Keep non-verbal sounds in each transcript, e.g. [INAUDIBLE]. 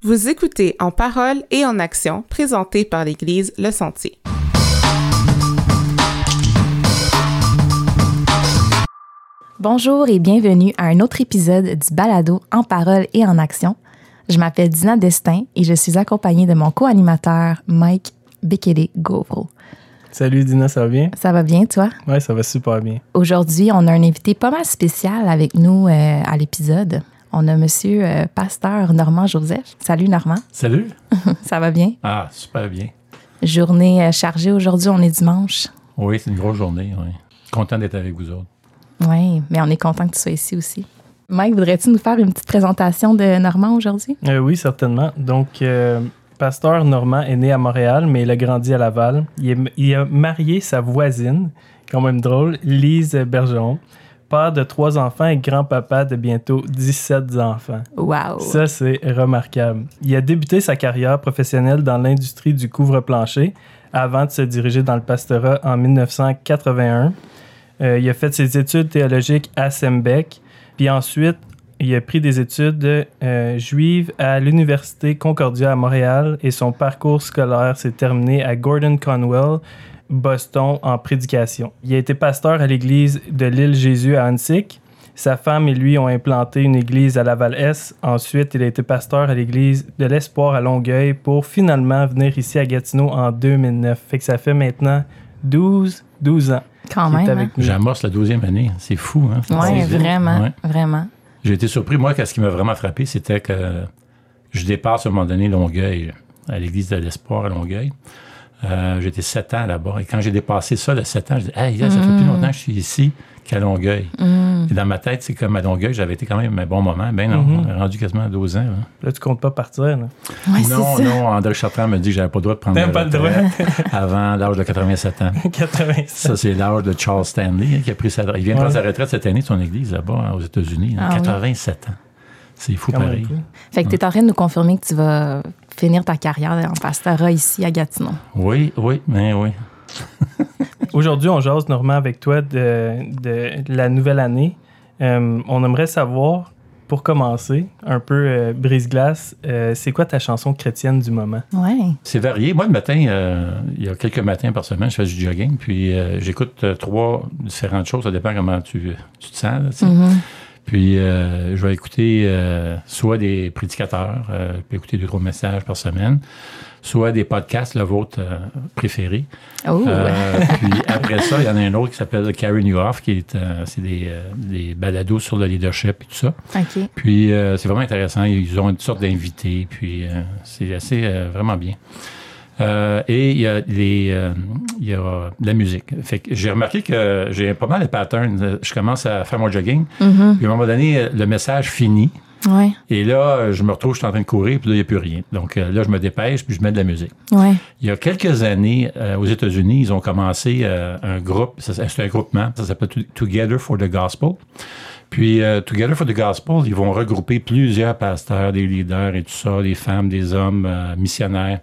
Vous écoutez En parole et en action, présenté par l'Église Le Sentier. Bonjour et bienvenue à un autre épisode du Balado En parole et en action. Je m'appelle Dina Destin et je suis accompagnée de mon co-animateur Mike Bekele Gauvreau. Salut Dina, ça va bien? Ça va bien, toi? Oui, ça va super bien. Aujourd'hui, on a un invité pas mal spécial avec nous euh, à l'épisode. On a Monsieur euh, Pasteur Normand Joseph. Salut Normand. Salut. [LAUGHS] ça va bien? Ah, super bien. Journée euh, chargée aujourd'hui, on est dimanche. Oui, c'est une grosse journée. Oui. Content d'être avec vous autres. Oui, mais on est content que tu sois ici aussi. Mike, voudrais-tu nous faire une petite présentation de Normand aujourd'hui? Euh, oui, certainement. Donc, euh, Pasteur Normand est né à Montréal, mais il a grandi à Laval. Il, est- il a marié sa voisine, quand même drôle, Lise Bergeron, père de trois enfants et grand-papa de bientôt 17 enfants. Wow! Ça, c'est remarquable. Il a débuté sa carrière professionnelle dans l'industrie du couvre-plancher avant de se diriger dans le pastorat en 1981. Euh, il a fait ses études théologiques à Sembec, puis ensuite, il a pris des études euh, juives à l'Université Concordia à Montréal et son parcours scolaire s'est terminé à Gordon Conwell, Boston, en prédication. Il a été pasteur à l'église de l'île Jésus à Annecy. Sa femme et lui ont implanté une église à Laval-Est. Ensuite, il a été pasteur à l'église de l'Espoir à Longueuil pour finalement venir ici à Gatineau en 2009. Fait que ça fait maintenant 12, 12 ans Quand même. nous. J'amorce la douzième année. C'est fou, hein? hein? Vite. vraiment, Ouais. vraiment. J'ai été surpris. Moi, ce qui m'a vraiment frappé, c'était que je dépasse à un moment donné Longueuil, à l'église de l'Espoir à Longueuil. Euh, J'étais sept ans là-bas. Et quand j'ai dépassé ça, le sept ans, je dis, hey, là, ça fait plus longtemps que je suis ici qu'à Longueuil. Et dans ma tête, c'est comme à Longueuil, j'avais été quand même un bon moment. Ben non, Mhm. on est rendu quasiment à 12 ans. là. Là, tu comptes pas partir. Là. Ouais, non, ça. non, André Chartrand me dit que j'avais pas le droit de prendre la pas le droit. retraite [LAUGHS] avant l'âge de 87 ans. [LAUGHS] 87. Ça, c'est l'âge de Charles Stanley hein, qui a pris sa Il vient de prendre sa retraite cette année de son église là-bas hein, aux États-Unis. hein, Ah oui. 87 ans. C'est fou Quand pareil. Fait que tu es en train de nous confirmer que tu vas finir ta carrière en pastorat ici à Gatineau. Oui, oui, mais oui. [LAUGHS] Aujourd'hui, on jase Normand avec toi de, de la nouvelle année. Euh, on aimerait savoir, pour commencer, un peu euh, brise-glace, euh, c'est quoi ta chanson chrétienne du moment? Ouais. C'est varié. Moi, le matin, euh, il y a quelques matins par semaine, je fais du jogging, puis euh, j'écoute euh, trois différentes choses. Ça dépend comment tu, tu te sens. là, tu sais. Mhm. Puis euh, je vais écouter euh, soit des prédicateurs, euh, je peux écouter deux, trois messages par semaine, soit des podcasts, le vôtre préféré. Oh, puis après ça, il y en a un autre qui s'appelle Carry New Off, qui est c'est des, des balados sur le leadership et tout ça. Puis c'est vraiment intéressant. Ils ont une sorte d'invités, puis c'est assez vraiment bien. Euh, et il y a les, euh, il y a de la musique. Fait que j'ai remarqué que j'ai pas mal de patterns. Je commence à faire mon jogging, Mhm. puis à un moment donné, le message finit. Ouais. Et là, je me retrouve, je suis en train de courir, puis là, il n'y a plus rien. Donc euh, là, je me dépêche, puis je mets de la musique. Ouais. Il y a quelques années, euh, aux États-Unis, ils ont commencé un groupe, c'est un groupement, ça s'appelle To- Together for the Gospel. Puis, euh, Together for the Gospel, ils vont regrouper plusieurs pasteurs, des leaders et tout ça, des femmes, des hommes, euh, missionnaires.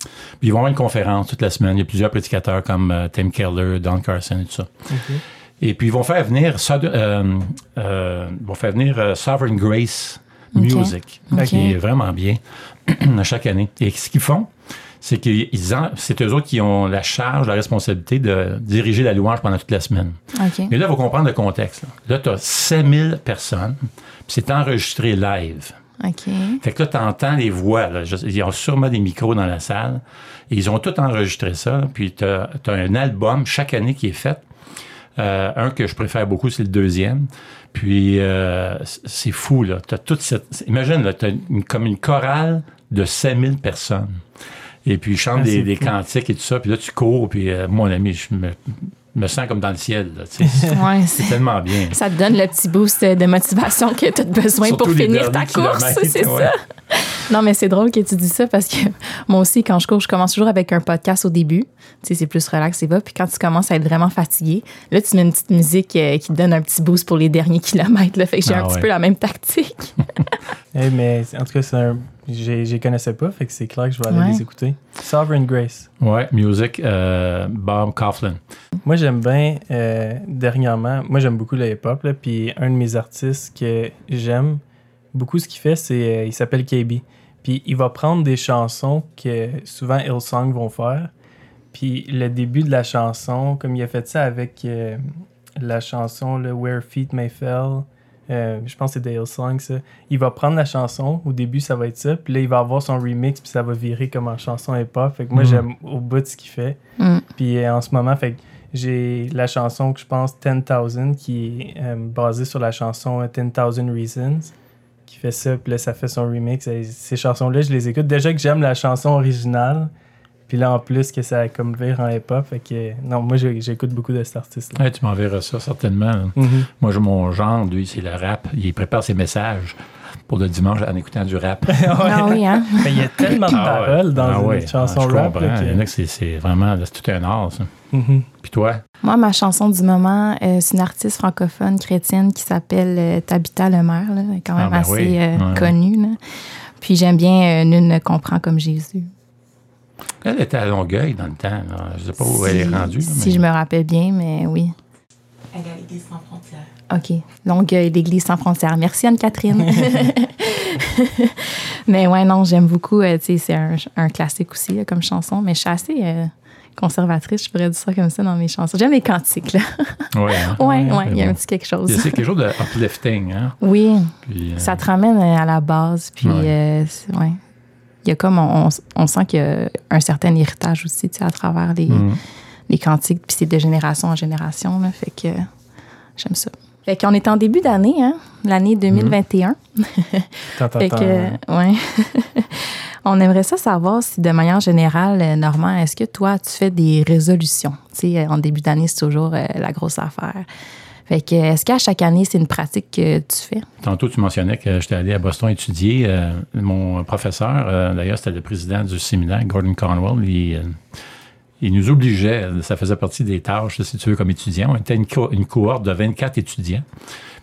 Puis, ils vont avoir une conférence toute la semaine. Il y a plusieurs prédicateurs comme euh, Tim Keller, Don Carson et tout ça. Et puis, ils vont faire venir, euh, euh, vont faire venir euh, Sovereign Grace. Music, qui est vraiment bien [CLEARS THROAT] à chaque année. Et ce qu'ils font, c'est qu'ils c'est eux autres qui ont la charge, la responsabilité de diriger la louange pendant toute la semaine. Mais là, il faut comprendre le contexte. Là, tu as 5000 personnes, puis c'est enregistré live. OK. Fait que là, tu entends les voix. Là. Ils ont sûrement des micros dans la salle. Et ils ont tout enregistré ça. Puis tu as, un album chaque année qui est fait. Euh, un que je préfère beaucoup, c'est le deuxième. Puis euh, c'est fou, là. T'as toute cette... Imagine, là, t'as une, comme une chorale de 5000 personnes. Et puis ils chantent Ah, des, cantiques et tout ça. Puis là, tu cours. Puis euh, mon ami, je me, me sens comme dans le ciel. Là. Ouais, c'est c'est- tellement bien. ça te donne le petit boost de motivation que tu as besoin Surtout pour finir ta course, [LAUGHS] c'est ouais. ça. Non, mais c'est drôle que tu dis ça parce que [LAUGHS] moi aussi, quand je cours, je commence toujours avec un podcast au début. Tu sais, c'est plus relax et va. Puis quand tu commences à être vraiment fatigué, là, tu mets une petite musique euh, qui te donne un petit boost pour les derniers [LAUGHS] kilomètres. Là. Fait que j'ai Ah un petit peu la même tactique. Eh, mais en tout cas, c'est un. J'ai- Je les connaissais pas, fait que c'est clair que je vais aller Ouais. les écouter. Sovereign Grace. Ouais, music, euh, Bob Coughlin. Moi, j'aime bien, euh, dernièrement, moi, j'aime beaucoup le hip-hop, là, puis un de mes artistes que j'aime beaucoup, ce qu'il fait, c'est, euh, il s'appelle KB. Puis il va prendre des chansons que souvent Hillsong vont faire. Puis le début de la chanson, comme il a fait ça avec euh, la chanson le Where Feet May Fall, euh, je pense que c'est de Hillsong ça. Il va prendre la chanson, au début ça va être ça, puis là il va avoir son remix, puis ça va virer comme en chanson hip-hop. Fait que moi Mhm. j'aime au bout de ce qu'il fait. Mm. Puis euh, en ce moment, fait que j'ai la chanson que je pense 10,000 qui est euh, basée sur la chanson 10,000 Reasons qui fait ça, puis là ça fait son remix. Et ces chansons-là, je les écoute. Déjà que j'aime la chanson originale, puis là en plus que ça comme vire en hip-hop, fait que non, moi j'écoute beaucoup de cet artiste-là. Ouais, tu m'enverras ça, certainement. Mhm. Moi, j'ai mon genre, lui, c'est le rap. Il prépare ses messages pour le dimanche en écoutant du rap. [LAUGHS] Ah oui, hein? Mais il y a tellement de Ah ouais. paroles dans Ah une ouais. chanson Ah, je rap. comprends. là, que- Il y en a que c'est- vraiment, c'est tout un art, ça. Mhm. Puis toi? Moi, ma chanson du moment, euh, c'est une artiste francophone chrétienne qui s'appelle euh, Tabitha Lemaire. Là. Elle est quand même Ah, ben assez oui. euh, Ouais. connue. là. Puis j'aime bien euh, Nul ne comprend comme Jésus. Elle était à Longueuil dans le temps. là. Je ne sais pas où elle est rendue. là, Si mais- je me rappelle bien, mais oui. Elle a l'Église sans frontières. OK. Longueuil, l'Église sans frontières. Merci Anne-Catherine. [LAUGHS] mais ouais, non, j'aime beaucoup. euh, tu sais, c'est un, un classique aussi là, comme chanson, mais je suis assez euh, conservatrice, je pourrais dire ça comme ça dans mes chansons. J'aime les cantiques, là. Ouais, hein? [LAUGHS] ouais, ouais, il y a bon. un petit quelque chose. C'est quelque chose de uplifting. Hein? Oui, Puis, euh, ça te ramène euh, à la base. Puis, Ouais. euh, ouais. Il y a comme, on, on- sent qu'il y a un certain héritage aussi, tu sais, à travers les, mm. les cantiques, puis c'est de génération en génération, là, fait que euh, j'aime ça. Fait qu'on est en début d'année, hein, l'année 2021. [LAUGHS] Tant, tant, Fait que, ouais. [LAUGHS] On aimerait ça savoir si, de manière générale, euh, Normand, est-ce que toi, tu fais des résolutions? Tu sais, en début d'année, c'est toujours euh, la grosse affaire. Fait que, est-ce qu'à chaque année, c'est une pratique que tu fais? Tantôt, tu mentionnais que j'étais allé à Boston étudier. Euh, mon professeur, euh, d'ailleurs, c'était le président du séminaire, Gordon Conwell, il, euh, il nous obligeait, ça faisait partie des tâches, si tu veux, comme étudiants. On était une, co- une cohorte de 24 étudiants.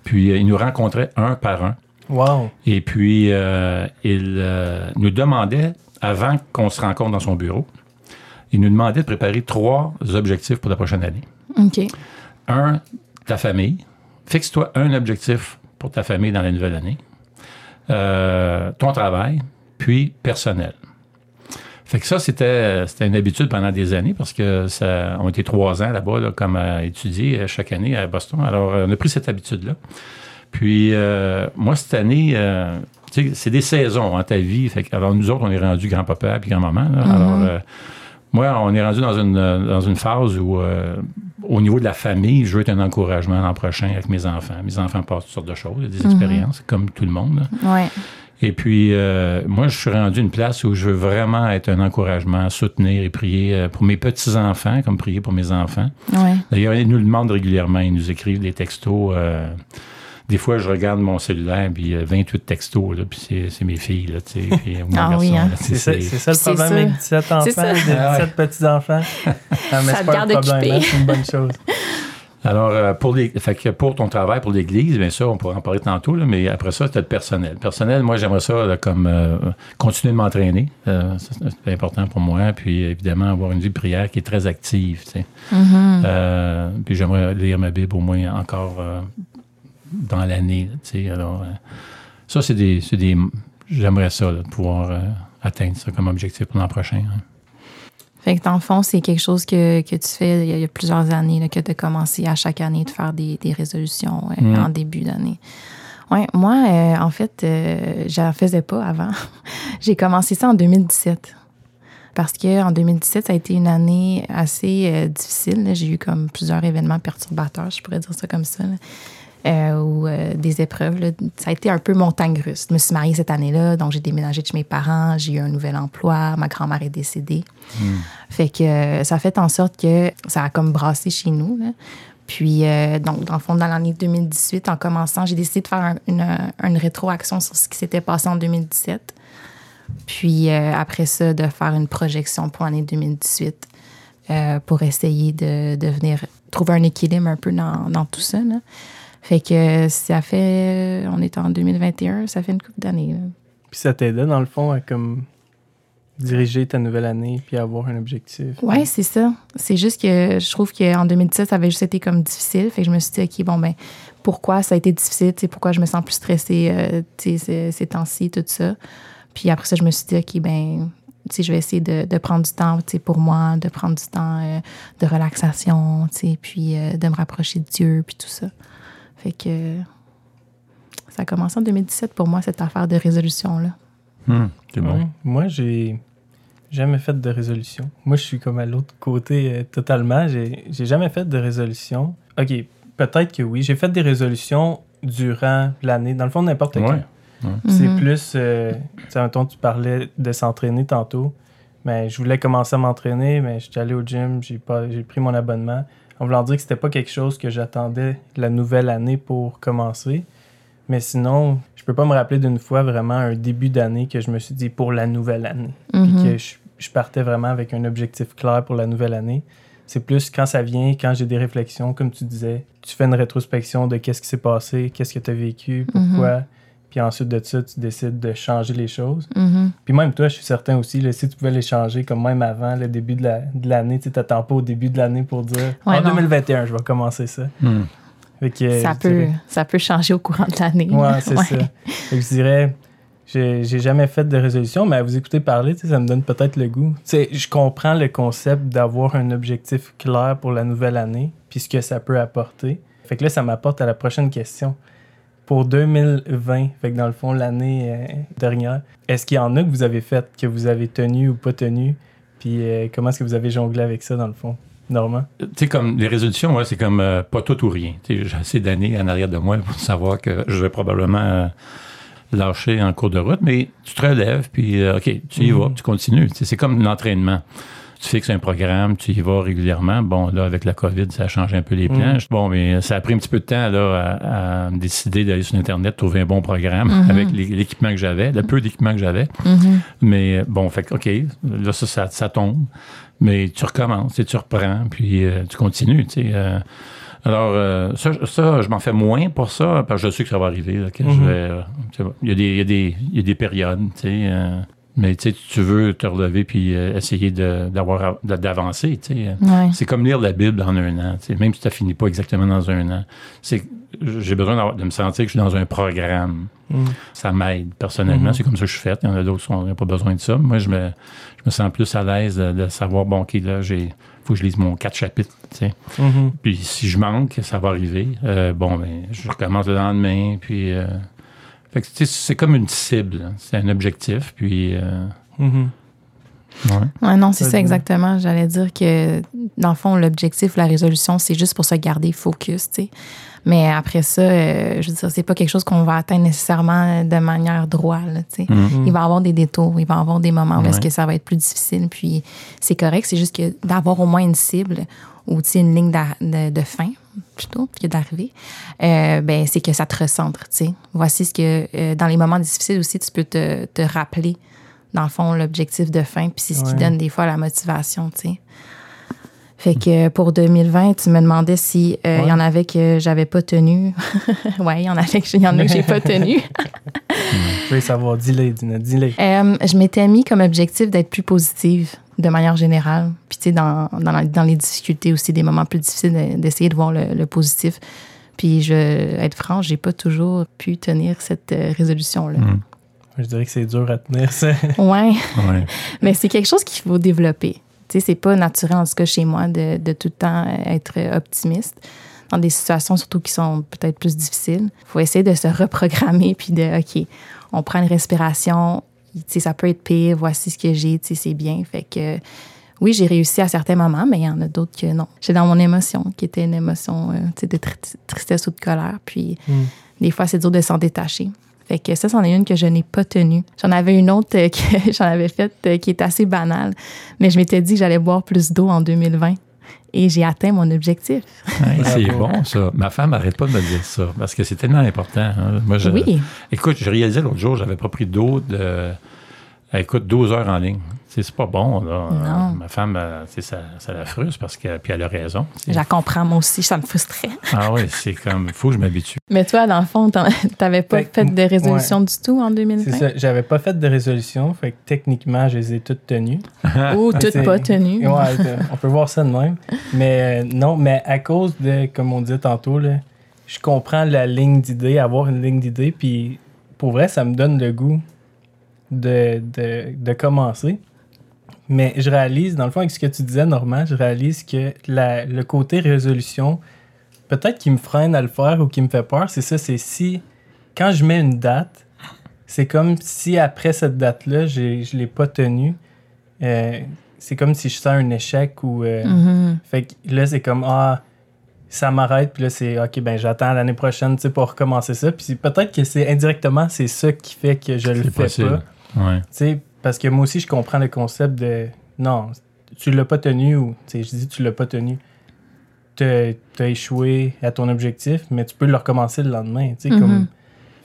Puis, euh, il nous rencontrait un par un. Wow. Et puis, euh, il euh, nous demandait, avant qu'on se rencontre dans son bureau, il nous demandait de préparer trois objectifs pour la prochaine année. OK. Un, ta famille. Fixe-toi un objectif pour ta famille dans la nouvelle année. Euh, ton travail, puis personnel. Fait que ça, c'était, c'était une habitude pendant des années parce que ça, on était trois ans là-bas, là, comme à étudier euh, chaque année à Boston. Alors, euh, on a pris cette habitude-là. Puis, euh, moi, cette année, euh, c'est des saisons en ta vie. Fait que, alors, nous autres, on est rendu grand-papa puis grand-maman. là. Alors, moi, on est rendu dans une, euh, dans une phase où, euh, au niveau de la famille, je veux être un encouragement l'an prochain avec mes enfants. Mes enfants passent toutes sortes de choses, des expériences, comme tout le monde. Ouais. Et puis, euh, moi, je suis rendu une place où je veux vraiment être un encouragement, soutenir et prier pour mes petits-enfants, comme prier pour mes enfants. Ouais. D'ailleurs, ils nous le demandent régulièrement. Ils nous écrivent des textos. euh, des fois, je regarde mon cellulaire, puis il y a 28 textos, là, puis c'est, mes filles, là, tu sais, puis mon [LAUGHS] Ah garçon, oui, hein. tu C'est ça, le problème ça. avec 17 enfants, ça. de Ah ouais. 17 petits-enfants. [LAUGHS] Ah, Ça pas garde occupé. hein, c'est une bonne chose. [LAUGHS] Alors, euh, pour, les, fait que pour ton travail, pour l'Église, bien sûr, on pourra en parler tantôt, là, mais après ça, c'était le personnel. Personnel, moi, j'aimerais ça là, comme euh, continuer de m'entraîner. Euh, c'est important pour moi. Puis, évidemment, avoir une vie de prière qui est très active. tu sais. Mhm. Euh, puis, j'aimerais lire ma Bible au moins encore euh, dans l'année. Alors, euh, ça, c'est des, des. J'aimerais ça, là, de pouvoir euh, atteindre ça comme objectif pour l'an prochain. hein. Fait que dans le fond, c'est quelque chose que, que tu fais il y a, il y a plusieurs années, là, que tu as commencé à chaque année de faire des, des résolutions euh, Mm. en début d'année. Ouais, moi, euh, en fait, je n'en faisais pas avant. [LAUGHS] J'ai commencé ça en 2017. Parce qu'en 2017, ça a été une année assez euh, difficile. J'ai eu comme plusieurs événements perturbateurs, je pourrais dire ça comme ça. là. Euh, ou euh, des épreuves. là. Ça a été un peu montagne russe. Je me suis mariée cette année-là, donc j'ai déménagé de chez mes parents, j'ai eu un nouvel emploi, ma grand-mère est décédée. Fait que euh, ça a fait en sorte que ça a comme brassé chez nous. là. Puis, euh, donc, dans le fond, dans l'année 2018, en commençant, j'ai décidé de faire un- une, une rétroaction sur ce qui s'était passé en 2017. Puis, après ça, de faire une projection pour l'année 2018 euh, pour essayer de, de venir trouver un équilibre un peu dans, dans tout ça. là. Fait que ça fait. On est en 2021, ça fait une couple d'années. Puis ça t'aidait, dans le fond, à comme diriger ta nouvelle année puis avoir un objectif? Oui, c'est ça. C'est juste que je trouve qu'en 2017, ça avait juste été comme difficile. Fait que je me suis dit, OK, bon, ben, pourquoi ça a été difficile? Pourquoi je me sens plus stressée euh, ces, ces temps-ci, tout ça? Puis après ça, je me suis dit, OK, ben, je vais essayer de, de prendre du temps, pour moi, de prendre du temps euh, de relaxation, puis euh, de me rapprocher de Dieu, puis tout ça. Fait que ça a commencé en 2017 pour moi, cette affaire de résolution-là. Hmm, c'est bon. Ouais. Moi, j'ai jamais fait de résolution. Moi, je suis comme à l'autre côté euh, totalement. J'ai j'ai jamais fait de résolution. OK, peut-être que oui. J'ai fait des résolutions durant l'année. Dans le fond, n'importe quand. Ouais. C'est Mhm. plus, euh, tu sais, mettons, tu parlais de s'entraîner tantôt. Mais je voulais commencer à m'entraîner, mais j'étais allé au gym, j'ai pas, j'ai pris mon abonnement. En voulant dire que c'était pas quelque chose que j'attendais la nouvelle année pour commencer. Mais sinon, je peux pas me rappeler d'une fois vraiment un début d'année que je me suis dit pour la nouvelle année. Puis Mhm. que je, je partais vraiment avec un objectif clair pour la nouvelle année. C'est plus quand ça vient, quand j'ai des réflexions, comme tu disais, tu fais une rétrospection de qu'est-ce qui s'est passé, qu'est-ce que tu as vécu, pourquoi. Puis ensuite de ça, tu décides de changer les choses. Mhm. Puis même toi, je suis certain aussi, là, si tu pouvais les changer comme même avant le début de la- de l'année, tu t'attends pas au début de l'année pour dire Ouais, en non. 2021, je vais commencer ça. Hmm. Fait que, ça, peut, dirais- ça peut changer au courant de l'année. Ouais, c'est Ouais. ça. Fait que je dirais, j'ai j'ai jamais fait de résolution, mais à vous écouter parler, ça me donne peut-être le goût. Je comprends le concept d'avoir un objectif clair pour la nouvelle année, puis ce que ça peut apporter. Fait que là, ça m'apporte à la prochaine question. Pour 2020, fait que dans le fond, l'année euh, dernière, est-ce qu'il y en a que vous avez fait, que vous avez tenu ou pas tenu? Puis euh, comment est-ce que vous avez jonglé avec ça, dans le fond? Normand? Tu sais, comme les résolutions, ouais, c'est comme euh, pas tout ou rien. J'ai assez d'années en arrière de moi pour savoir que je vais probablement euh, lâcher en cours de route, mais tu te relèves, puis euh, OK, tu y vas, Mhm. tu continues. C'est comme l'entraînement. Tu fixes un programme, tu y vas régulièrement. Bon, là, avec la COVID, ça a changé un peu les plans. Mhm. Bon, mais ça a pris un petit peu de temps là, à, à me décider d'aller sur Internet, trouver un bon programme Mhm. avec l'é- l'équipement que j'avais, le peu d'équipement que j'avais. Mhm. Mais bon, fait que, OK, là, ça, ça, ça tombe. Mais tu recommences, tu sais, tu reprends, puis euh, tu continues, tu sais. euh. alors, euh, ça, je- ça, je m'en fais moins pour ça, parce que je sais que ça va arriver. là, que je vais, tu sais, il, y a des, il, y a des, il y a des périodes, tu sais. Euh, mais tu sais, tu veux te relever puis euh, essayer d'avoir d'avancer. Ouais. C'est comme lire la Bible en un an, même si tu finis pas exactement dans un an. C'est j'ai besoin de me sentir que je suis dans un programme Mm. ça m'aide personnellement. Mhm. C'est comme ça que je suis fait. Il y en a d'autres qui n'ont pas besoin de ça. Moi, je me, je me sens plus à l'aise de, de savoir, bon, OK, là, j'ai faut que je lise mon quatre chapitres. tu sais. Mhm. Puis si je manque, ça va arriver. Euh, bon, ben, je recommence le lendemain. Puis, euh, fait que, tu sais, c'est comme une cible. hein. C'est un objectif. Puis, euh, Mhm. ouais. Ouais, non, c'est ça exactement. J'allais dire que, dans le fond, l'objectif, la résolution, c'est juste pour se garder focus, tu sais. Mais après ça, euh, je veux dire, c'est pas quelque chose qu'on va atteindre nécessairement de manière droite, là, tu sais. Mhm. Il va y avoir des détours, il va y avoir des moments où est-ce que ça va être plus difficile, puis c'est correct. C'est juste que d'avoir au moins une cible ou, tu sais, une ligne de, de fin, plutôt, que d'arrivée, euh, ben, c'est que ça te recentre. Voici ce que, euh, dans les moments difficiles aussi, tu peux te, te rappeler, dans le fond, l'objectif de fin, puis c'est ce qui donne des fois la motivation. Fait que pour 2020, tu me demandais si euh, il Ouais. y en avait que j'avais pas tenu. [LAUGHS] ouais, il y en avait que il y en a que j'ai pas tenu. [LAUGHS] Je veux savoir, dis-le, dis-le. Euh, je m'étais mis comme objectif d'être plus positive de manière générale. Puis, tu sais, dans, dans, dans les difficultés aussi, des moments plus difficiles, de- d'essayer de voir le, le positif. Puis, je être franche, j'ai pas toujours pu tenir cette euh, résolution-là. Mhm. Je dirais que c'est dur à tenir, ça. [LAUGHS] Ouais, Ouais. mais c'est quelque chose qu'il faut développer. Tu sais, c'est pas naturel, en tout cas chez moi, de, de tout le temps être optimiste dans des situations surtout qui sont peut-être plus difficiles. Il faut essayer de se reprogrammer puis de, OK, on prend une respiration, ça peut être pire, voici ce que j'ai, tu sais, c'est bien. Fait que oui, j'ai réussi à certains moments, mais il y en a d'autres que non. J'étais dans mon émotion, qui était une émotion euh, de tri- tristesse ou de colère. Puis Mm. des fois, c'est dur de s'en détacher. Fait que ça, c'en est une que je n'ai pas tenue. J'en avais une autre euh, [LAUGHS] que j'en avais faite euh, qui est assez banale, mais je m'étais dit que j'allais boire plus d'eau en 2020 et j'ai atteint mon objectif. Hey, c'est bon, ça. Ma femme n'arrête pas de me dire ça parce que c'est tellement important. hein. Moi, je, Oui, Écoute, je réalisais l'autre jour, j'avais pas pris d'eau de. Écoute, 12 heures en ligne. C'est pas bon, là. Non. Ma femme, euh, ça, ça la frustre parce que. Puis elle a raison. je la comprends moi aussi, ça me frustrait. Ah oui, c'est comme. Il faut que je m'habitue. Mais toi, dans le fond, [LAUGHS] t'avais pas Fait de résolution du tout en 2020? C'est ça. J'avais pas fait de résolution, fait que techniquement, je les ai toutes tenues. [LAUGHS] Ou toutes pas tenues? Ouais, on peut voir ça de même. Mais euh, non, mais à cause de, comme on disait tantôt, là, je comprends la ligne d'idées, avoir une ligne d'idées, puis pour vrai, ça me donne le goût de, de, de commencer. Mais je réalise, dans le fond, avec ce que tu disais, Normand, je réalise que la- le côté résolution, peut-être qui me freine à le faire ou qui me fait peur, c'est ça, c'est si, quand je mets une date, c'est comme si après cette date-là, j'ai- je ne l'ai pas tenue. Euh, c'est comme si je sens un échec ou... euh, Mhm. fait que là, c'est comme, ah, ça m'arrête, puis là, c'est, ok, ben j'attends l'année prochaine, tu sais, pour recommencer ça. Puis peut-être que c'est indirectement, c'est ça qui fait que je le fais possible. pas. Ouais. Tu sais, parce que moi aussi, je comprends le concept de, non, tu l'as pas tenu, ou, tu sais, je dis, tu l'as pas tenu. T'as as échoué à ton objectif, mais tu peux le recommencer le lendemain, tu sais, comme.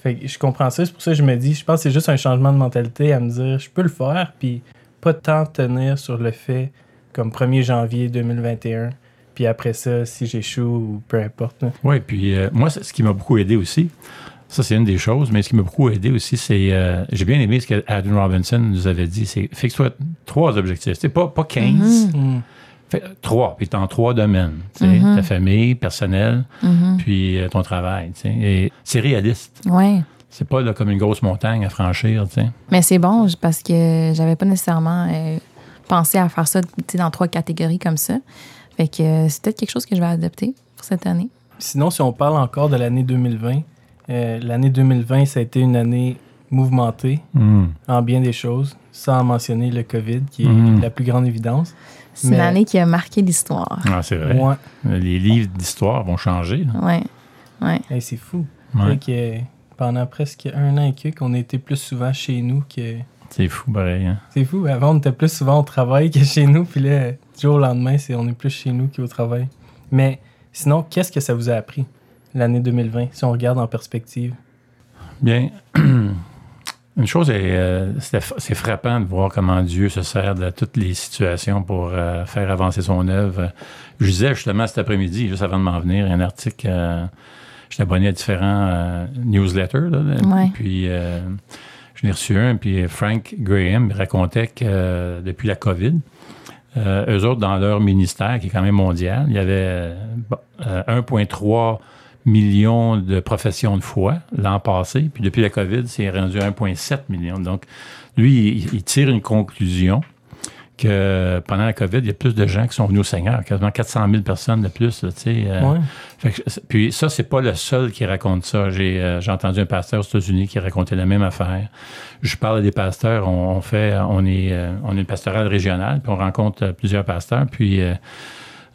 Fait que je comprends ça, c'est pour ça que je me dis, je pense que c'est juste un changement de mentalité à me dire, je peux le faire, puis pas tant tenir sur le fait comme 1er janvier 2021, puis après ça, si j'échoue ou peu importe. Oui, puis euh, moi, c'est- ce qui m'a beaucoup aidé aussi, ça c'est une des choses, mais ce qui m'a beaucoup aidé aussi, c'est, euh, j'ai bien aimé ce que Adam Robinson nous avait dit, c'est fixe-toi trois objectifs, c'est pas, pas 15, Mm. Fait- trois, puis dans trois domaines, Mhm. ta famille, personnel, Mhm. puis euh, ton travail, tu sais, et c'est réaliste. Ouais. C'est pas là, comme une grosse montagne à franchir, tu sais. Mais c'est bon parce que j'avais pas nécessairement euh, pensé à faire ça tu sais, dans trois catégories comme ça. Fait que euh, c'est peut-être quelque chose que je vais adopter pour cette année. Sinon, si on parle encore de l'année 2020, euh, l'année 2020, ça a été une année mouvementée Hmm. en bien des choses, sans mentionner le COVID, qui est Mhm. la plus grande évidence. C'est Mais- une année qui a marqué l'histoire. Ah, c'est vrai. Ouais. Les livres d'histoire vont changer. là. Ouais. Ouais. Hey, c'est fou. Ouais. Que pendant presque un an et quelques, qu'on était plus souvent chez nous que. C'est fou, pareil. hein. C'est fou. Avant, on était plus souvent au travail que chez nous. Puis là, du jour au lendemain, c'est on est plus chez nous qu'au travail. Mais sinon, qu'est-ce que ça vous a appris, l'année 2020, si on regarde en perspective? Bien, [CLEARS THROAT] une chose est, euh, c'est c'est frappant de voir comment Dieu se sert de toutes les situations pour euh, faire avancer son œuvre. Je disais justement cet après-midi, juste avant de m'en venir, un article. euh, J'étais abonné à différents euh, newsletters. là, Ouais. Puis euh, je l'ai reçu un, puis Frank Graham racontait que euh, depuis la COVID, euh, eux autres, dans leur ministère, qui est quand même mondial, il y avait bon, euh, 1,3 millions de professions de foi l'an passé, puis depuis la COVID, c'est rendu à 1,7 million. Donc, lui, il, il tire une conclusion que pendant la COVID, il y a plus de gens qui sont venus au Seigneur, quasiment 400 000 personnes de plus. là, euh, Ouais. fait que puis ça, c'est pas le seul qui raconte ça. J'ai euh, j'ai entendu un pasteur aux États-Unis qui racontait la même affaire. Je parle à des pasteurs. On, on fait, on est, euh, on est une pastorale régionale, puis on rencontre plusieurs pasteurs. Puis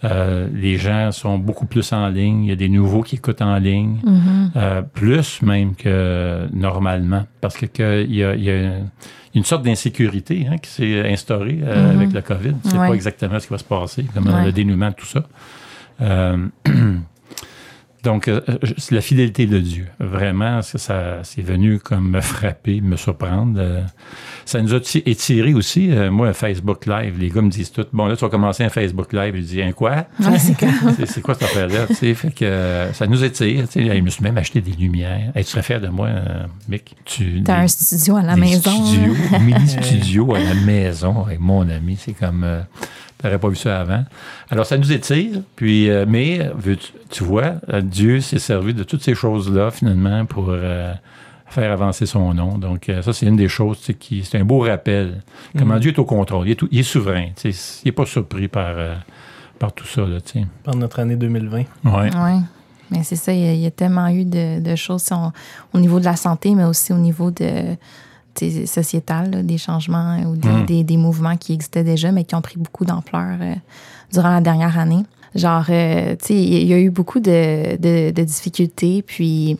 euh, les gens sont beaucoup plus en ligne. Il y a des nouveaux qui écoutent en ligne, Mhm. euh, plus même que normalement, parce que, que il y a, il y a une sorte d'insécurité hein, qui s'est instaurée euh, Mhm. avec le COVID. Tu sais Ouais. pas exactement ce qui va se passer, Ouais. le dénouement de tout ça. [CLEARS THROAT] Donc, la fidélité de Dieu. Vraiment, ça, ça c'est venu comme me frapper, me surprendre. Ça nous a ti- étiré aussi. Euh, moi, un Facebook Live, les gars me disent tout, bon, là, tu vas commencer un Facebook Live. Je dis, un quoi? Ouais, c'est quoi? [LAUGHS] Cette affaire-là? tu sais? Fait que euh, ça nous étire. tu sais. Je me suis même acheté des lumières. Hey, tu serais fier de moi, euh, Mick? Tu, T'as des- un studio à la des maison. hein? Studios, [LAUGHS] mini studio à la maison avec mon ami. C'est comme. euh, T'aurais pas vu ça avant. Alors, ça nous étire. Puis, euh, mais, veux-tu- tu vois, Dieu s'est servi de toutes ces choses-là, finalement, pour euh, faire avancer son nom. Donc, euh, ça, c'est une des choses tu sais, qui. C'est un beau rappel. Comment Mhm. Dieu est au contrôle. Il est, tout- il est souverain. tu sais. Il n'est pas surpris par, euh, par tout ça. Là, tu sais. Pendant notre année 2020. ouais. Oui. Mais c'est ça, il y, a, il y a tellement eu de, de choses on- au niveau de la santé, mais aussi au niveau de sociétal, là, des changements ou des, Mm. des- des mouvements qui existaient déjà, mais qui ont pris beaucoup d'ampleur euh, durant la dernière année. Genre, euh, tu sais, il y a eu beaucoup de, de- de difficultés, puis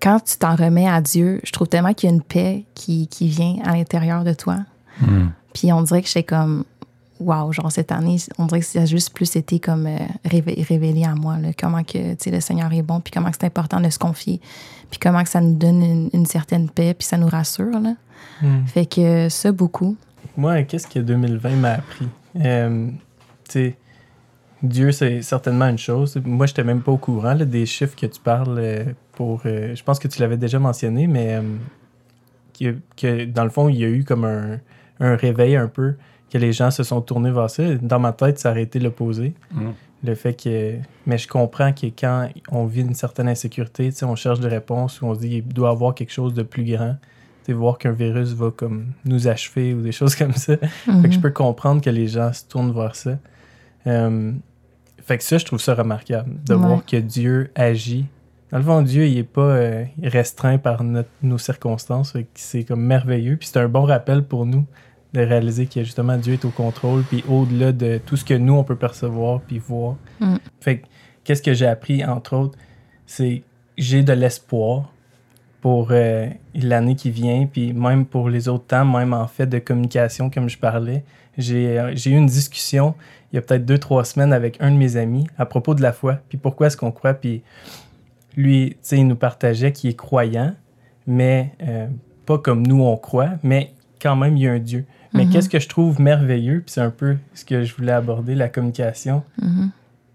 quand tu t'en remets à Dieu, je trouve tellement qu'il y a une paix qui, qui vient à l'intérieur de toi. Hmm. Puis on dirait que j'étais comme, waouh, genre cette année, on dirait que ça a juste plus été comme euh, révé- révélé à moi, là, comment que, le Seigneur est bon, puis comment c'est important de se confier, puis comment que ça nous donne une, une certaine paix, puis ça nous rassure, là. Hmm. Fait que ça, beaucoup. Moi, qu'est-ce que 2020 m'a appris? Euh, tu sais, Dieu, c'est certainement une chose. Moi, je n'étais même pas au courant là, des chiffres que tu parles euh, pour. euh, je pense que tu l'avais déjà mentionné, mais euh, que, que, dans le fond, il y a eu comme un, un réveil un peu, que les gens se sont tournés vers ça. Dans ma tête, ça aurait été l'opposé. Mm. Le fait que. Mais je comprends que quand on vit une certaine insécurité, tu sais, on cherche des réponses ou on se dit qu'il doit y avoir quelque chose de plus grand. voir qu'un virus va comme nous achever ou des [LAUGHS] choses comme ça. Mhm. Fait que je peux comprendre que les gens se tournent vers ça. Euh, fait que ça, je trouve ça remarquable, de Ouais. voir que Dieu agit. Dans le fond, Dieu, il est pas euh, restreint par notre- nos circonstances. C'est comme merveilleux. Puis c'est un bon rappel pour nous de réaliser que justement Dieu est au contrôle, puis au-delà de tout ce que nous, on peut percevoir puis voir. Mm. Fait que qu'est-ce que j'ai appris, entre autres, c'est j'ai de l'espoir pour euh, l'année qui vient, puis même pour les autres temps, même en fait de communication, comme je parlais. J'ai euh, j'ai eu une discussion il y a peut-être deux, trois semaines avec un de mes amis à propos de la foi, puis pourquoi est-ce qu'on croit, puis lui, tu sais, il nous partageait qu'il est croyant, mais euh, pas comme nous on croit, mais quand même, il y a un Dieu. Mais Mhm. qu'est-ce que je trouve merveilleux, puis c'est un peu ce que je voulais aborder, la communication, Mhm.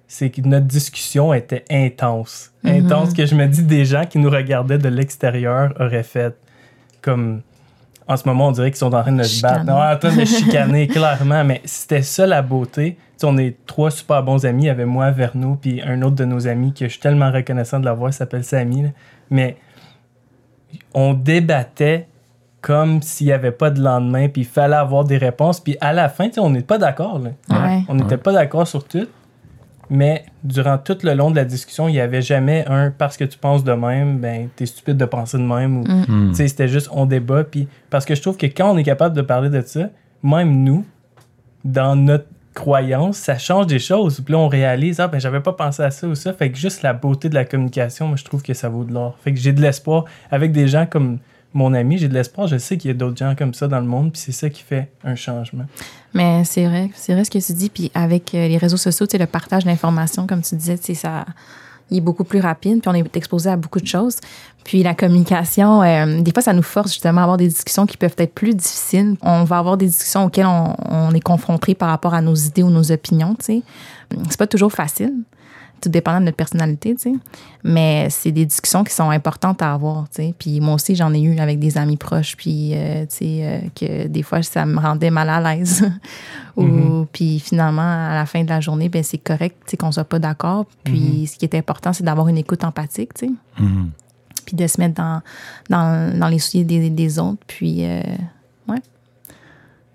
c'est que notre discussion était intense. Mhm. Intense que je me dis des gens qui nous regardaient de l'extérieur auraient fait comme en ce moment on dirait qu'ils sont en train de se battre. Chicaner. Non, en train de chicaner [LAUGHS] clairement, mais c'était ça la beauté. On est trois super bons amis, il y avait moi, Verno, puis un autre de nos amis que je suis tellement reconnaissant de l'avoir, il s'appelle Samy. là. Mais on débattait comme s'il n'y avait pas de lendemain, puis il fallait avoir des réponses. Puis à la fin, on n'est pas d'accord. Ouais. On n'était pas d'accord sur tout, mais durant tout le long de la discussion, il n'y avait jamais un parce que tu penses de même, ben t'es stupide de penser de même. Ou, Mm. Tu sais, C'était juste on débat. Puis, parce que je trouve que quand on est capable de parler de ça, même nous, dans notre croyance, ça change des choses. Puis là, on réalise, ah ben j'avais pas pensé à ça ou ça. Fait que juste la beauté de la communication, moi, je trouve que ça vaut de l'or. Fait que j'ai de l'espoir avec des gens comme mon ami, j'ai de l'espoir. Je sais qu'il y a d'autres gens comme ça dans le monde, puis c'est ça qui fait un changement. Mais c'est vrai, c'est vrai ce que tu dis. Puis avec euh, les réseaux sociaux, le partage d'informations, comme tu disais, ça, il est beaucoup plus rapide. Puis on est exposé à beaucoup de choses. Puis la communication, euh, des fois, ça nous force justement à avoir des discussions qui peuvent être plus difficiles. On va avoir des discussions auxquelles on, on est confronté par rapport à nos idées ou nos opinions, tu sais. C'est pas toujours facile, tout dépendant de notre personnalité, tu sais. Mais c'est des discussions qui sont importantes à avoir, tu sais. Puis moi aussi, j'en ai eu avec des amis proches, puis, euh, tu sais, euh, que des fois, ça me rendait mal à l'aise. [LAUGHS] Ou, Mhm. Puis finalement, à la fin de la journée, ben, c'est correct, tu sais, qu'on soit pas d'accord. Puis ce qui est important, c'est d'avoir une écoute empathique, tu sais. Mhm. Puis de se mettre dans, dans, dans les souliers des, des autres. Puis, euh, ouais.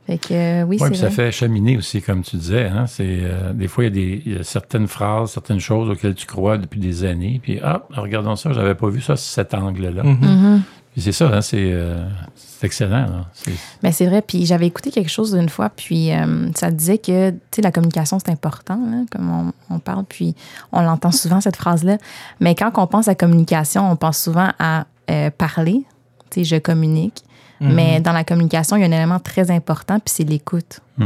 Fait que, euh, oui, Oui, c'est puis ça vrai. fait cheminer aussi, comme tu disais. Hein? C'est, euh, des fois, il y, a des, il y a certaines phrases, certaines choses auxquelles tu crois depuis des années. Puis, ah, regardons ça, j'avais pas vu ça sous cet angle-là. Puis c'est ça, hein, c'est, euh, c'est excellent. là. C'est- Ben, c'est vrai. Puis j'avais écouté quelque chose une fois, puis euh, ça disait que, tu sais, la communication, c'est important, là, comme on, on parle, puis on l'entend souvent, cette phrase-là. Mais quand on pense à communication, on pense souvent à euh, parler, tu sais, je communique. Mhm. Mais dans la communication, il y a un élément très important, puis c'est l'écoute. Tu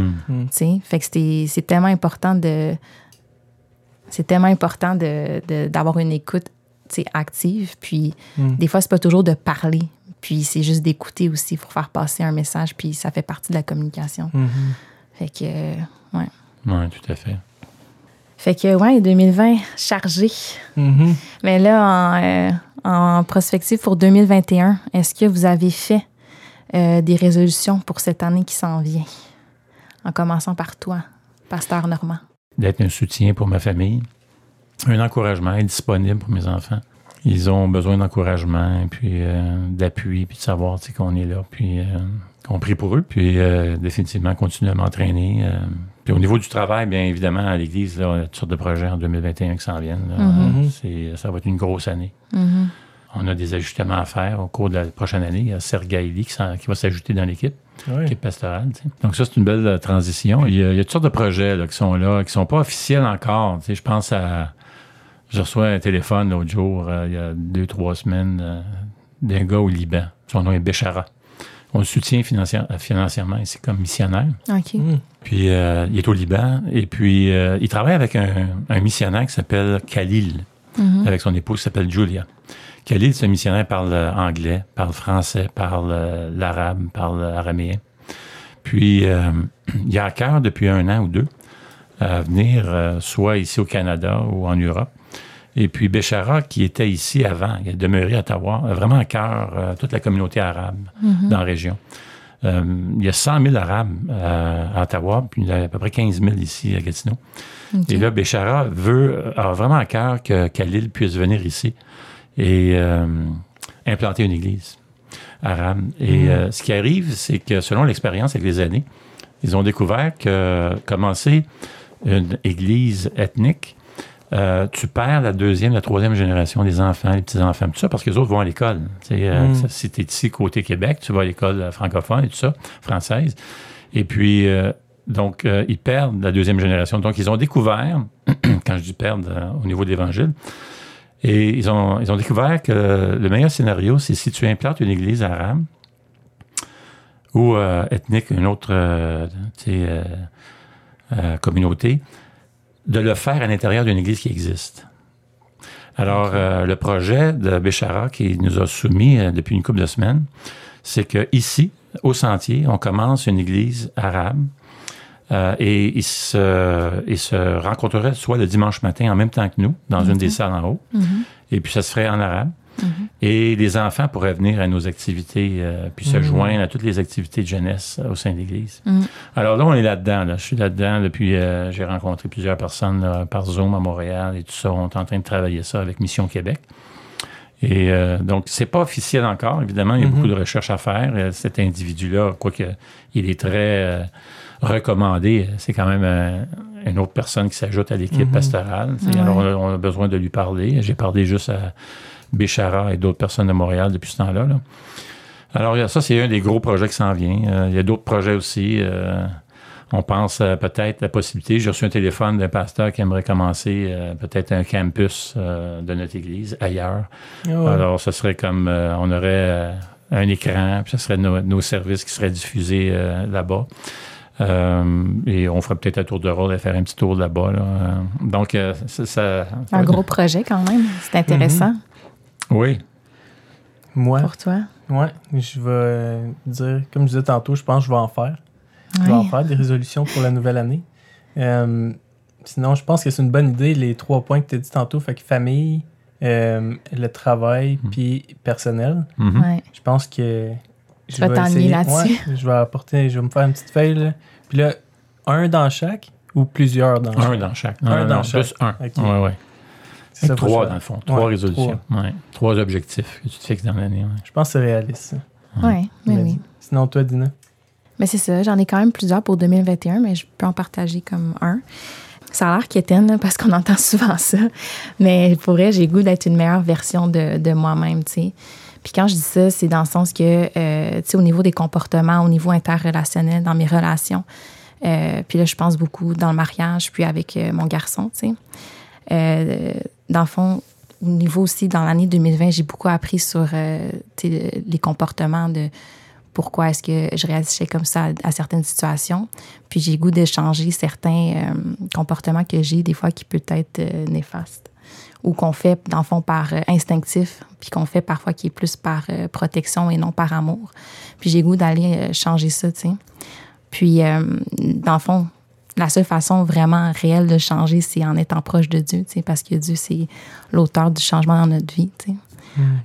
sais? Fait que c'est c'est tellement important de... C'est tellement important de- de- d'avoir une écoute, tu sais, active. Puis Mhm. des fois, c'est pas toujours de parler. Puis c'est juste d'écouter aussi pour faire passer un message. Puis ça fait partie de la communication. Mhm. Fait que, euh, ouais. Oui, tout à fait. Fait que, ouais, 2020, chargé. Mhm. Mais là, en, euh, en prospective pour 2021, est-ce que vous avez fait euh, des résolutions pour cette année qui s'en vient? En commençant par toi, Pasteur Normand. D'être un soutien pour ma famille, un encouragement, être disponible pour mes enfants. Ils ont besoin d'encouragement, et puis euh, d'appui, puis de savoir qu'on est là, puis euh, qu'on prie pour eux, puis euh, définitivement continuer à m'entraîner. Puis au niveau du travail, bien évidemment, à l'Église, là, on a toutes sortes de projets en 2021 qui s'en viennent. là. Mhm. C'est- Ça va être une grosse année. Mhm. On a des ajustements à faire au cours de la prochaine année. Il y a Sergaïli qui, va s'ajouter dans l'équipe, l'équipe pastorale. Donc ça, c'est une belle euh, transition. Il y, a, il y a toutes sortes de projets là, qui sont là, qui sont pas officiels encore. Je pense à... Je reçois un téléphone l'autre jour, euh, il y a deux, trois semaines, euh, d'un gars au Liban. Son nom est Béchara. On le soutient financière- financièrement ici comme missionnaire. OK. Mhm. Puis euh, il est au Liban et puis euh, il travaille avec un, un missionnaire qui s'appelle Khalil Mhm. avec son épouse qui s'appelle Julia. Khalil, ce missionnaire, parle euh, anglais, parle français, parle euh, l'arabe, parle araméen. Puis, euh, [CLEARS THROAT] il a à cœur depuis un an ou deux à venir euh, soit ici au Canada ou en Europe. Et puis Béchara, qui était ici avant, il est demeuré à Ottawa, a vraiment à cœur euh, toute la communauté arabe dans la région. Euh, il y a 100 000 Arabes euh, à Ottawa, puis il y en a à peu près 15 000 ici à Gatineau. Et là, Béchara veut, a vraiment à cœur que Khalil puisse venir ici et euh, implanter une église. arabe. Et euh, ce qui arrive, c'est que selon l'expérience avec les années, ils ont découvert que commencer une église ethnique, euh, tu perds la deuxième, la troisième génération des enfants, les petits-enfants, tout ça, parce que les autres vont à l'école. Euh, Mm. Si tu es ici côté Québec, tu vas à l'école francophone et tout ça, française. Et puis, euh, donc, ils perdent la deuxième génération. Donc, ils ont découvert, [CLEARS THROAT] quand je dis perdre au niveau de l'Évangile, et ils ont, ils ont découvert que le meilleur scénario, c'est si tu implantes une église arabe ou euh, ethnique, une autre euh, euh, communauté, de le faire à l'intérieur d'une église qui existe. Alors, euh, le projet de Béchara qui nous a soumis euh, depuis une couple de semaines, c'est que ici, au Sentier, on commence une église arabe euh, et ils se, ils se rencontreraient soit le dimanche matin en même temps que nous, dans une des salles en haut, et puis ça se ferait en arabe. Et les enfants pourraient venir à nos activités, euh, puis se joindre à toutes les activités de jeunesse au sein de l'Église. Alors là, on est là-dedans. Là. Je suis là-dedans depuis, euh, j'ai rencontré plusieurs personnes là, par Zoom à Montréal et tout ça. On est en train de travailler ça avec Mission Québec. Et euh, donc, c'est pas officiel encore, évidemment. Il y a Mhm. beaucoup de recherches à faire. Euh, Cet individu-là, quoique il est très euh, recommandé, c'est quand même euh, une autre personne qui s'ajoute à l'équipe Mhm. pastorale. Ouais. Alors, on a, besoin de lui parler. J'ai parlé juste à Béchara et d'autres personnes de Montréal depuis ce temps-là. là. Alors, ça, c'est un des gros projets qui s'en vient. Euh, il y a d'autres projets aussi. euh, on pense euh, peut-être la possibilité. J'ai reçu un téléphone d'un pasteur qui aimerait commencer euh, peut-être un campus euh, de notre église ailleurs. Ah. Alors, ce serait comme on aurait un écran, puis ce serait nos, nos services qui seraient diffusés là-bas. Euh, et on ferait peut-être un tour de rôle et faire un petit tour là-bas. là. Euh, Donc, euh, ça, ça- Un gros projet quand même. C'est intéressant Oui. Moi, pour toi. ouais, je vais dire, comme je disais tantôt, je pense que je vais en faire. Je vais en faire des résolutions pour la nouvelle année. Euh, sinon, je pense que c'est une bonne idée, les trois points que tu as dit tantôt, fait que famille, euh, le travail, Mm. puis personnel. Mhm. Ouais. Je pense que je vas essayer- là-dessus. ouais, je vais apporter, je vais me faire une petite feuille, là. Puis là, un dans chaque ou plusieurs dans Un chaque? dans chaque. Un dans non, chaque. Plus un. Ok. Ouais, ouais. C'est ça, trois, dans le fond. Trois Ouais, résolutions. Ouais. Trois objectifs que tu te fixes dans l'année. ouais. Je pense que c'est réaliste. ça. Ouais, mais oui. Sinon, toi, Dina? Mais c'est ça, j'en ai quand même plusieurs pour 2021, mais je peux en partager comme un. Ça a l'air quétaine, là, parce qu'on entend [LAUGHS] souvent ça. Mais pour vrai, j'ai goût d'être une meilleure version de, de moi-même, tu sais. Puis quand je dis ça, c'est dans le sens que, euh, tu sais, au niveau des comportements, au niveau interrelationnel, dans mes relations, euh, puis là, je pense beaucoup dans le mariage, puis avec euh, mon garçon, tu sais. Euh, dans le fond, au niveau aussi, dans l'année 2020, j'ai beaucoup appris sur euh, tu sais, les comportements de pourquoi est-ce que je réagissais comme ça à, certaines situations. Puis j'ai goût de changer certains comportements que j'ai, des fois, qui peuvent être néfastes ou qu'on fait, dans le fond, par euh, instinctif, puis qu'on fait parfois qui est plus par euh, protection et non par amour. Puis j'ai goût d'aller euh, changer ça, tu sais. Puis, dans le fond, la seule façon vraiment réelle de changer, c'est en étant proche de Dieu, tu sais, parce que Dieu, c'est l'auteur du changement dans notre vie, tu sais.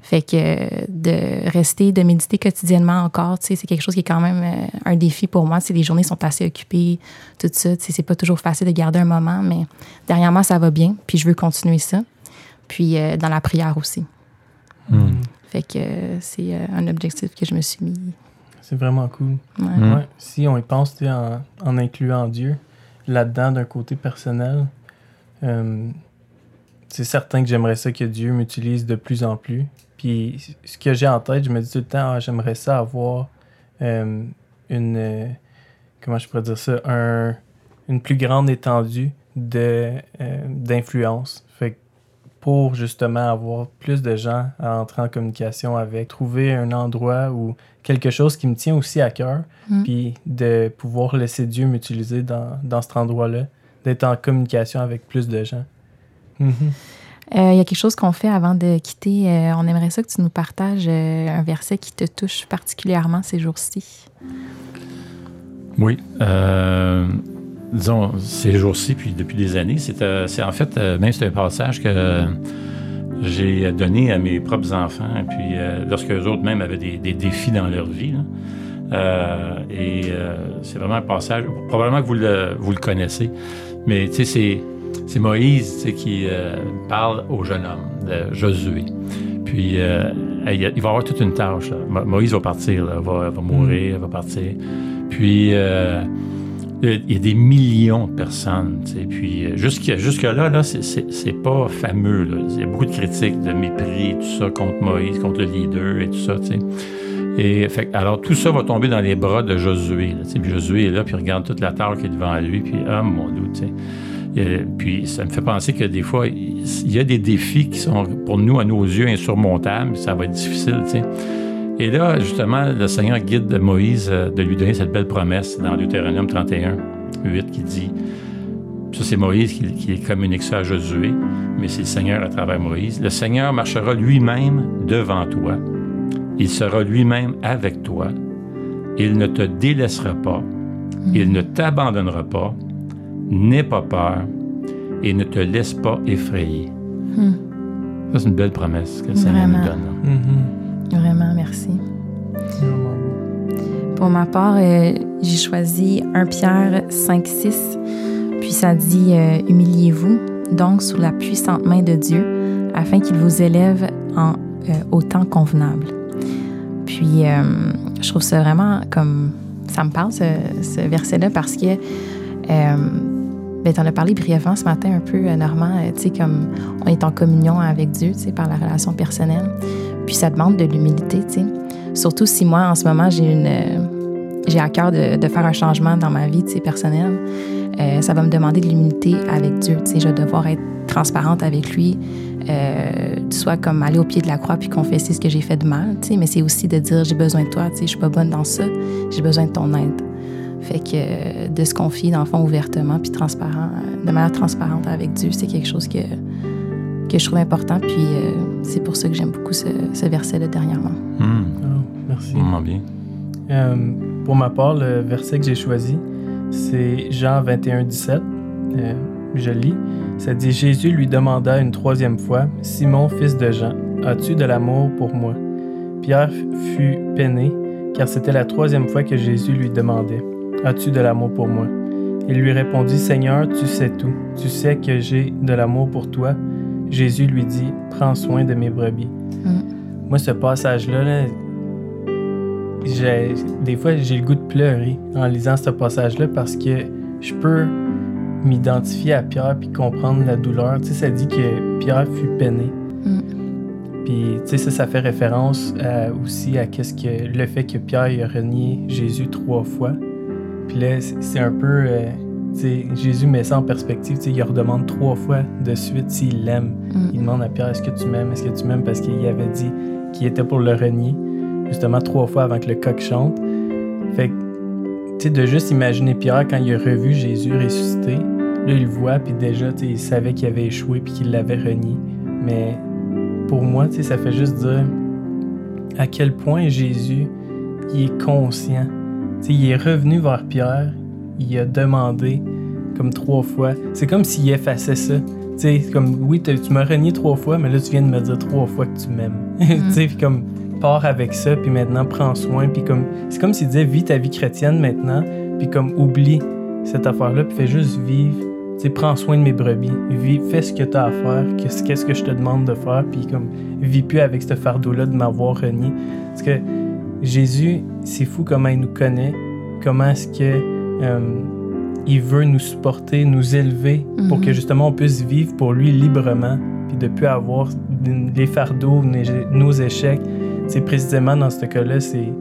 Fait que de rester, de méditer quotidiennement encore, tu sais, c'est quelque chose qui est quand même un défi pour moi. Tu les journées sont assez occupées, tout ça. Tu sais, c'est pas toujours facile de garder un moment, mais derrière moi, ça va bien. Puis je veux continuer ça. Puis euh, dans la prière aussi. Hmm. Fait que euh, c'est euh, un objectif que je me suis mis. C'est vraiment cool. Ouais. Mm. Ouais. Si on y pense en, en incluant Dieu là-dedans d'un côté personnel, euh, c'est certain que j'aimerais ça que Dieu m'utilise de plus en plus. Puis ce que j'ai en tête, je me dis tout le temps, ah, j'aimerais ça avoir euh, une. euh, comment je pourrais dire ça un, Une plus grande étendue de, euh, d'influence. Fait que pour justement avoir plus de gens à entrer en communication avec, trouver un endroit où quelque chose qui me tient aussi à cœur, Mm. puis de pouvoir laisser Dieu m'utiliser dans, dans cet endroit-là, d'être en communication avec plus de gens. Mhm. Euh, Il y a quelque chose qu'on fait avant de quitter. Euh, on aimerait ça que tu nous partages euh, un verset qui te touche particulièrement ces jours-ci. Oui. Euh, disons, ces jours-ci, puis depuis des années, c'est euh, en fait, euh, même c'est un passage que j'ai donné à mes propres enfants, puis euh, lorsque eux autres même avaient des, des défis dans leur vie. là. Euh, et euh, c'est vraiment un passage, probablement que vous le, vous le connaissez, mais tu sais, c'est, c'est Moïse qui euh, parle au jeune homme, de Josué. Puis, euh, il va y avoir toute une tâche. Moïse va partir, va, mourir, va partir. Puis, euh, il y a des millions de personnes. Puis, euh, jusque-là, là, c'est pas fameux. Il y a beaucoup de critiques, de mépris, tout ça, contre Moïse, contre le leader et tout ça. Et alors, tout ça va tomber dans les bras de Josué. puis Josué est là, puis il regarde toute la terre qui est devant lui, puis, ah, mon tu sais. Puis ça me fait penser que des fois, il y a des défis qui sont pour nous, à nos yeux, insurmontables. Ça va être difficile, tu sais. Et là, justement, le Seigneur guide Moïse euh, de lui donner cette belle promesse dans Deutéronome 31, 8, qui dit, ça c'est Moïse qui, qui, communique ça à Josué, mais c'est le Seigneur à travers Moïse. Le Seigneur marchera lui-même devant toi. Il sera lui-même avec toi. Il ne te délaissera pas. Il ne t'abandonnera pas n'aie pas peur et ne te laisse pas effrayer. Hmm. Ça, c'est une belle promesse que le Seigneur nous donne. Mm-hmm. Vraiment, merci. Pour ma part, euh, j'ai choisi 1 Pierre 5, 6. Puis ça dit euh, Humiliez-vous donc sous la puissante main de Dieu, afin qu'il vous élève en, euh, au temps convenable. Puis je trouve ça vraiment comme. Ça me parle, ce, verset-là, parce que tu en as parlé brièvement ce matin un peu, Normand, tu sais, comme on est en communion avec Dieu, tu sais, par la relation personnelle. Puis ça demande de l'humilité, tu sais. Surtout si moi, en ce moment, j'ai une... Euh, j'ai à cœur de, faire un changement dans ma vie, tu sais, personnelle. ça va me demander de l'humilité avec Dieu, tu sais. Je vais devoir être transparente avec lui, euh, soit comme aller au pied de la croix puis confesser ce que j'ai fait de mal, tu sais. Mais c'est aussi de dire, j'ai besoin de toi, tu sais, je suis pas bonne dans ça, j'ai besoin de ton aide. Fait que euh, de se confier, dans le fond, ouvertement puis transparent, euh, de manière transparente avec Dieu, c'est quelque chose que, que je trouve important. Puis euh, c'est pour ça que j'aime beaucoup ce, verset-là dernièrement. Hmm. Oh, merci. bien. pour ma part, le verset que j'ai choisi, c'est Jean 21, 17. je lis. Ça dit Jésus lui demanda une troisième fois Simon, fils de Jean, as-tu de l'amour pour moi Pierre fut peiné, car c'était la troisième fois que Jésus lui demandait As-tu de l'amour pour moi Il lui répondit, Seigneur, tu sais tout. Tu sais que j'ai de l'amour pour toi. Jésus lui dit, Prends soin de mes brebis. Mm. Moi, ce passage-là, des fois, j'ai le goût de pleurer en lisant ce passage-là parce que je peux m'identifier à Pierre puis comprendre la douleur. Tu sais, ça dit que Pierre fut peiné. Mm. Puis, tu sais, ça, ça fait référence aussi à qu'est-ce que le fait que Pierre a renié Jésus trois fois. Puis là, c'est un peu. Euh, Jésus met ça en perspective. Il redemande trois fois de suite s'il l'aime. Mm. Il demande à Pierre Est-ce que tu m'aimes? Est-ce que tu m'aimes? Parce qu'il avait dit qu'il était pour le renier, justement trois fois avant que le coq chante. Fait que, de juste imaginer Pierre quand il a revu Jésus ressuscité, là, il le voit, puis déjà, il savait qu'il avait échoué, puis qu'il l'avait renié. Mais pour moi, ça fait juste dire à quel point Jésus, il est conscient il est revenu vers Pierre, il a demandé comme trois fois. C'est comme s'il effaçait ça. sais, comme, oui, tu m'as renié trois fois, mais là, tu viens de me dire trois fois que tu m'aimes. [LAUGHS] Mm. tu comme, pars avec ça, puis maintenant, prends soin. Puis comme, c'est comme s'il disait, vis ta vie chrétienne maintenant, puis comme, oublie cette affaire-là, puis fais juste vivre. Tu prends soin de mes brebis. Vis, fais ce que tu as à faire, qu'est-ce que je te demande de faire, puis comme, vis plus avec ce fardeau-là de m'avoir renié. Parce que Jésus, c'est fou comment il nous connaît, comment est-ce que euh, il veut nous supporter, nous élever pour que mhm. justement on puisse vivre pour lui librement, puis de plus avoir les fardeaux, nos échecs. C'est précisément dans ce cas-là, c'est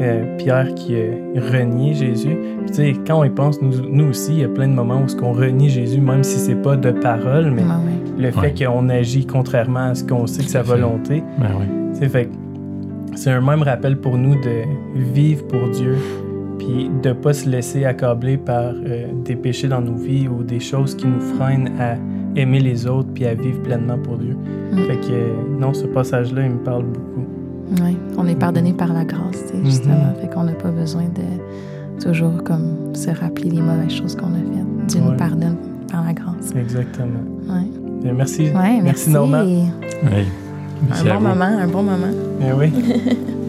euh, Pierre qui a renié Jésus. Puis, quand on y pense, nous, aussi, il y a plein de moments où on renie Jésus, même si c'est pas de parole, mais ah le fait qu'on agit contrairement à ce qu'on sait que sa volonté. Ben fait c'est un même rappel pour nous de vivre pour Dieu, puis de ne pas se laisser accabler par euh, des péchés dans nos vies ou des choses qui nous freinent à aimer les autres puis à vivre pleinement pour Dieu. Mm. Fait que non, ce passage-là, il me parle beaucoup. Oui, on est pardonné par la grâce, tu sais, justement. Mm-hmm. Fait qu'on n'a pas besoin de toujours comme se rappeler les mauvaises choses qu'on a faites. Dieu nous pardonne par la grâce. Exactement. Ouais. merci. merci. merci. Normand. Oui un bon moment, un bon moment. Eh oui. [LAUGHS]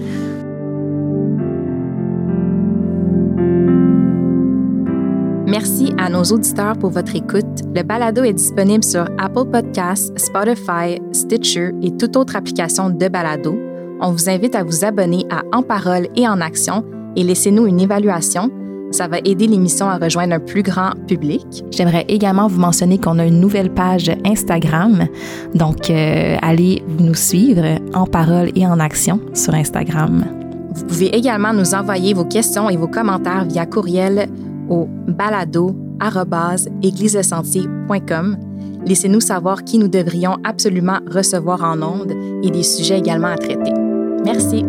nos auditeurs pour votre écoute. Le balado est disponible sur Apple Podcasts, Spotify, Stitcher et toute autre application de balado. On vous invite à vous abonner à En Parole et en Action et laissez-nous une évaluation. Ça va aider l'émission à rejoindre un plus grand public. J'aimerais également vous mentionner qu'on a une nouvelle page Instagram. Donc, euh, allez nous suivre en parole et en action sur Instagram. Vous pouvez également nous envoyer vos questions et vos commentaires via courriel au balado.égliselesentier.com. Laissez-nous savoir qui nous devrions absolument recevoir en ondes et des sujets également à traiter. Merci.